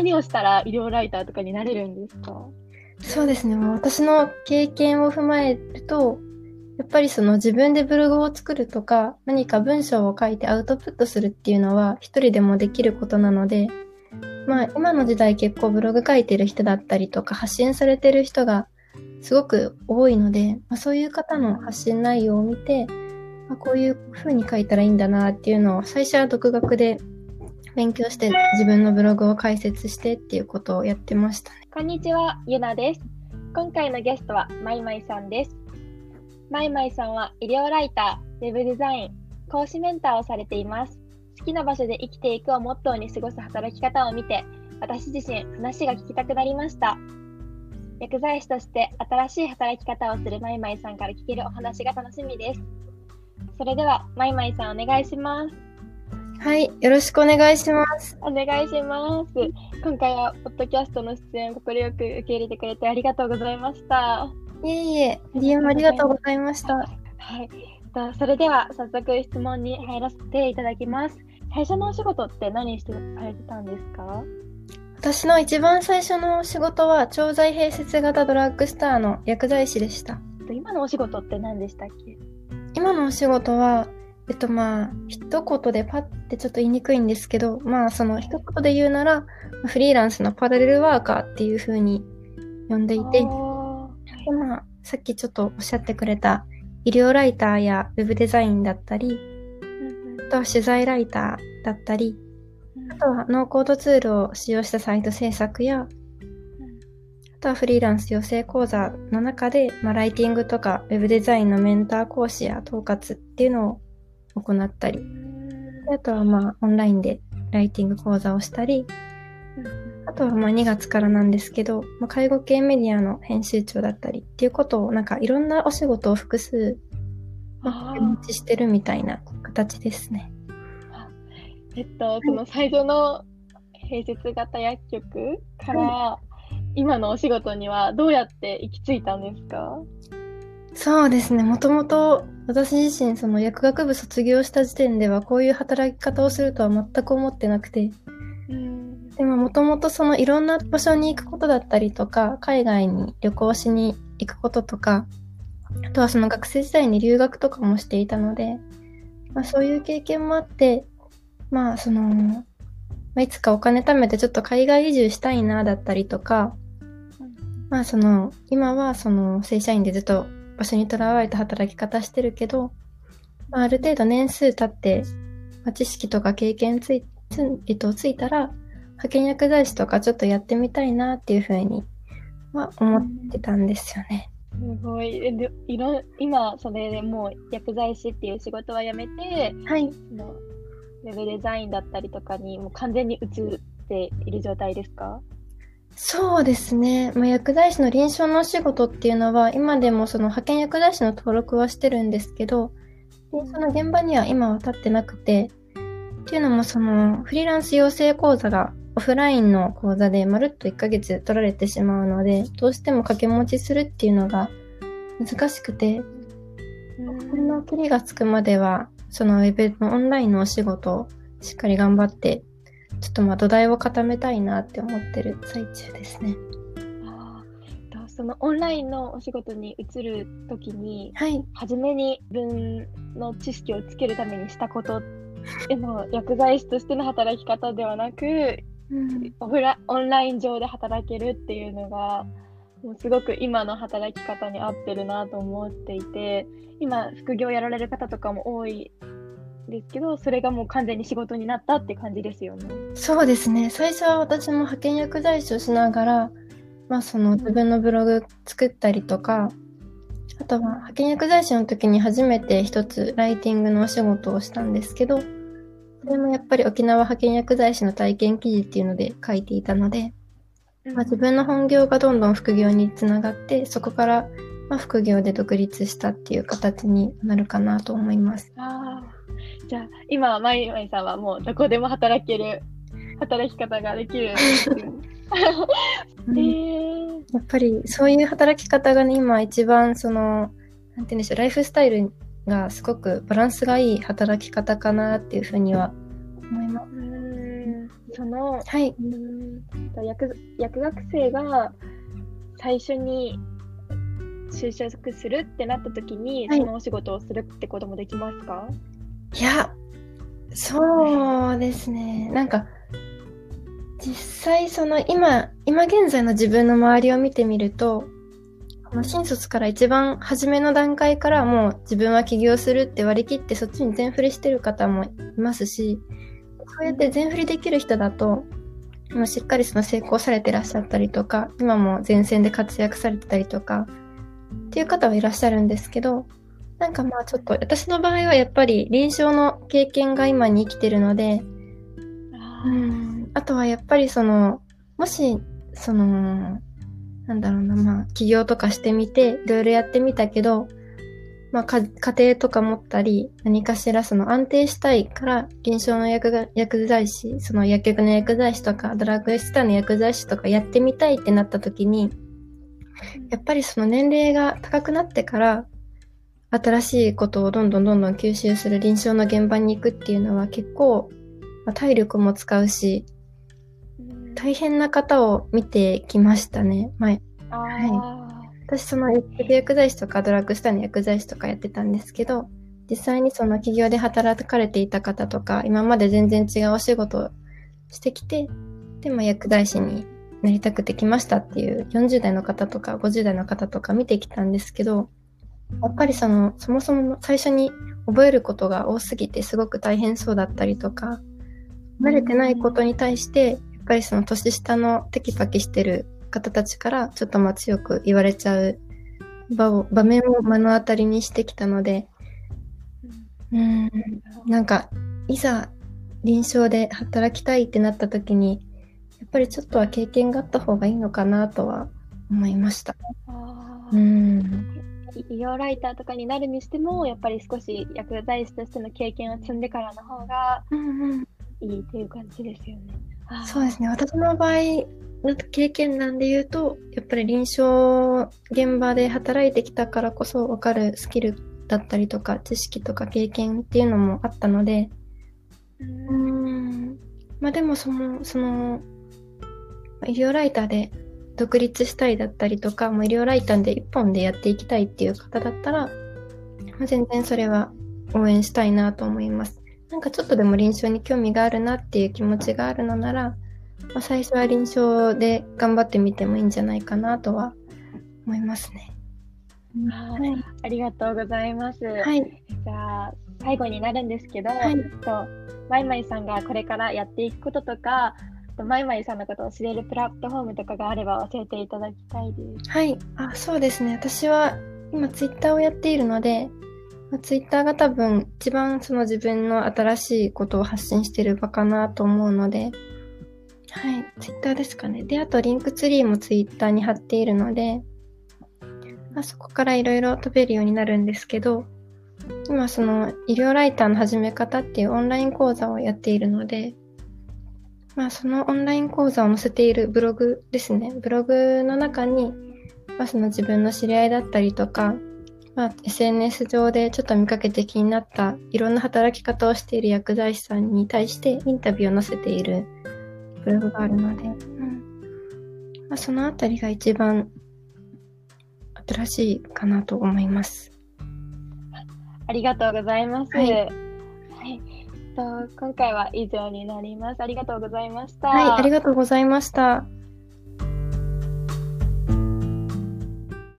何をしたら医療ライターとかになれるんですか？そうですね。もう私の経験を踏まえると、やっぱりその自分でブログを作るとか、何か文章を書いてアウトプットするっていうのは一人でもできることなので、まあ今の時代結構ブログ書いてる人だったりとか発信されてる人がすごく多いので、まあ、そういう方の発信内容を見て、まあ、こういう風に書いたらいいんだなっていうのを最初は独学で勉強して自分のブログを解説してっていうことをやってましたね。こんにちは、ゆなです。今回のゲストはまいまいさんです。まいまいさんは医療ライター、ウェブデザイン、講師メンターをされています。好きな場所で生きていくをモットーに過ごす働き方を見て、私自身話が聞きたくなりました。薬剤師として新しい働き方をするまいまいさんから聞けるお話が楽しみです。それでは、まいまいさんお願いします。はい、よろしくお願いします。お願いします。今回は、ポッドキャストの出演を快く受け入れてくれてありがとうございました。いえいえ、DM ありがとうございました。はい。それでは、早速質問に入らせていただきます。最初のお仕事って何してされてたんですか？私の一番最初の仕事は調剤併設型ドラッグスターの薬剤師でした。今のお仕事って何でしたっけ？今のお仕事は、えっとまあ、一言でパッてちょっと言いにくいんですけど、まあその一言で言うなら、フリーランスのパラレルワーカーっていう風に呼んでいて、でまあ、さっきちょっとおっしゃってくれた医療ライターやウェブデザインだったり、あとは取材ライターだったり、あとはノーコードツールを使用したサイト制作や、あとはフリーランス養成講座の中で、まあ、ライティングとかウェブデザインのメンター講師や統括っていうのを行ったり、あとはまあオンラインでライティング講座をしたり、あとはまあ2月からなんですけど、まあ、介護系メディアの編集長だったりっていうことをなんかいろんなお仕事を複数、まあ、持ちしてるみたいな形ですね。えっと、その最初の併設型薬局から今のお仕事にはどうやって行き着いたんですか？そうですね。もともと私自身その薬学部卒業した時点ではこういう働き方をするとは全く思ってなくて。でももともとそのいろんな場所に行くことだったりとか、海外に旅行しに行くこととか、あとはその学生時代に留学とかもしていたので、まあ、そういう経験もあって、まあその、まあ、いつかお金貯めてちょっと海外移住したいなだったりとか、まあその、今はその正社員でずっと場所にとらわれた働き方してるけど、まあ、ある程度年数経って、まあ、知識とか経験ついつ,、えっと、ついたら、派遣薬剤師とかちょっとやってみたいなっていうふうには思ってたんですよね。すごい。でいろ今、それでもう薬剤師っていう仕事は辞めて、はい、そのウェブデザインだったりとかにもう完全に移っている状態ですか？そうですね。まあ、薬剤師の臨床のお仕事っていうのは、今でもその派遣薬剤師の登録はしてるんですけど、でその現場には今は立ってなくて、っていうのもそのフリーランス養成講座がオフラインの講座でまるっと1ヶ月取られてしまうので、どうしても掛け持ちするっていうのが難しくて、この切りがつくまでは、そのウェブのオンラインのお仕事をしっかり頑張って、ちょっとまあ土台を固めたいなって思ってる最中ですね。そのオンラインのお仕事に移るときに、はい、初めに自分の知識をつけるためにしたこと でも薬剤師としての働き方ではなく、うん、オフラオンライン上で働けるっていうのがもうすごく今の働き方に合ってるなと思っていて今副業やられる方とかも多いですけどそれがもう完全に仕事になったって感じですよね。そうですね最初は私も派遣薬剤師をしながら、まあ、その自分のブログ作ったりとかあとは派遣薬剤師の時に初めて一つライティングのお仕事をしたんですけどそれもやっぱり沖縄派遣薬剤師の体験記事っていうので書いていたので、まあ、自分の本業がどんどん副業につながって、そこからまあ副業で独立したっていう形になるかなと思います。あじゃあ今まいまいさんはもうどこでも働ける働き方ができる。うん、やっぱりそういう働き方がね今一番そのなんて言うんでしょうライフスタイルがすごくバランスがいい働き方かなっていうふうには思います。その、はい。薬薬学生が最初に就職するってなった時に、はい。そのお仕事をするってこともできますか？いや、そうですね。なんか、実際その今、今現在の自分の周りを見てみると、この新卒から一番初めの段階からもう自分は起業するって割り切ってそっちに全振りしてる方もいますし、そうやって全振りできる人だと、もうしっかりその成功されてらっしゃったりとか、今も前線で活躍されてたりとか、っていう方はいらっしゃるんですけど、なんかまあちょっと私の場合はやっぱり臨床の経験が今に生きてるので、あうん、あとはやっぱりその、もし、その、なんだろうな、まあ起業とかしてみて、いろいろやってみたけど、まあ家庭とか持ったり、何かしらその安定したいから、臨床の薬が薬剤師、その薬局の薬剤師とか、ドラッグエストアの薬剤師とかやってみたいってなった時に、やっぱりその年齢が高くなってから、新しいことをどんどんどんどん吸収する臨床の現場に行くっていうのは結構、まあ体力も使うし、うん大変な方を見てきましたね。前。あは私その薬剤師とかドラッグストアの薬剤師とかやってたんですけど、実際にその企業で働かれていた方とか、今まで全然違うお仕事をしてきて、でも薬剤師になりたくてきましたっていう40代の方とか50代の方とか見てきたんですけど、やっぱりその、そもそも最初に覚えることが多すぎてすごく大変そうだったりとか、慣れてないことに対して、やっぱりその年下のテキパキしてる方たちからちょっとまあ強く言われちゃう場を、場面を目の当たりにしてきたので、うん、なんか、いざ臨床で働きたいってなった時に、やっぱりちょっとは経験があった方がいいのかなとは思いました。うん。医療ライターとかになるにしても、やっぱり少し薬剤師としての経験を積んでからの方がいいっていう感じですよね。そうですね。私の場合の経験談で言うと、やっぱり臨床現場で働いてきたからこそ分かるスキルだったりとか、知識とか経験っていうのもあったので、ううんん。まあでもその、その、医療ライターで独立したいだったりとか、もう医療ライターで一本でやっていきたいっていう方だったら、まあ、全然それは応援したいなと思います。なんかちょっとでも臨床に興味があるなっていう気持ちがあるのなら、まあ、最初は臨床で頑張ってみてもいいんじゃないかなとは思いますね。はい。ありがとうございます。はい。じゃあ最後になるんですけど、はいとマイマイさんがこれからやっていくこととか、あとマイマイさんのことを知れるプラットフォームとかがあれば教えていただきたいです。はい。あ、そうですね。私は今ツイッターをやっているので、まあツイッターが多分一番その自分の新しいことを発信している場かなと思うので、はい。ツイッターですかね。で、あとリンクツリーもツイッターに貼っているので、まあ、そこからいろいろ飛べるようになるんですけど、今その医療ライターの始め方っていうオンライン講座をやっているので、まあそのオンライン講座を載せているブログですね。ブログの中に、まあその自分の知り合いだったりとか、まあ SNS 上でちょっと見かけて気になったいろんな働き方をしている薬剤師さんに対してインタビューを載せているブログがあるので、うんまあ、そのあたりが一番新しいかなと思います。ありがとうございます。はいはいと今回は以上になります。ありがとうございました。はい、ありがとうございました。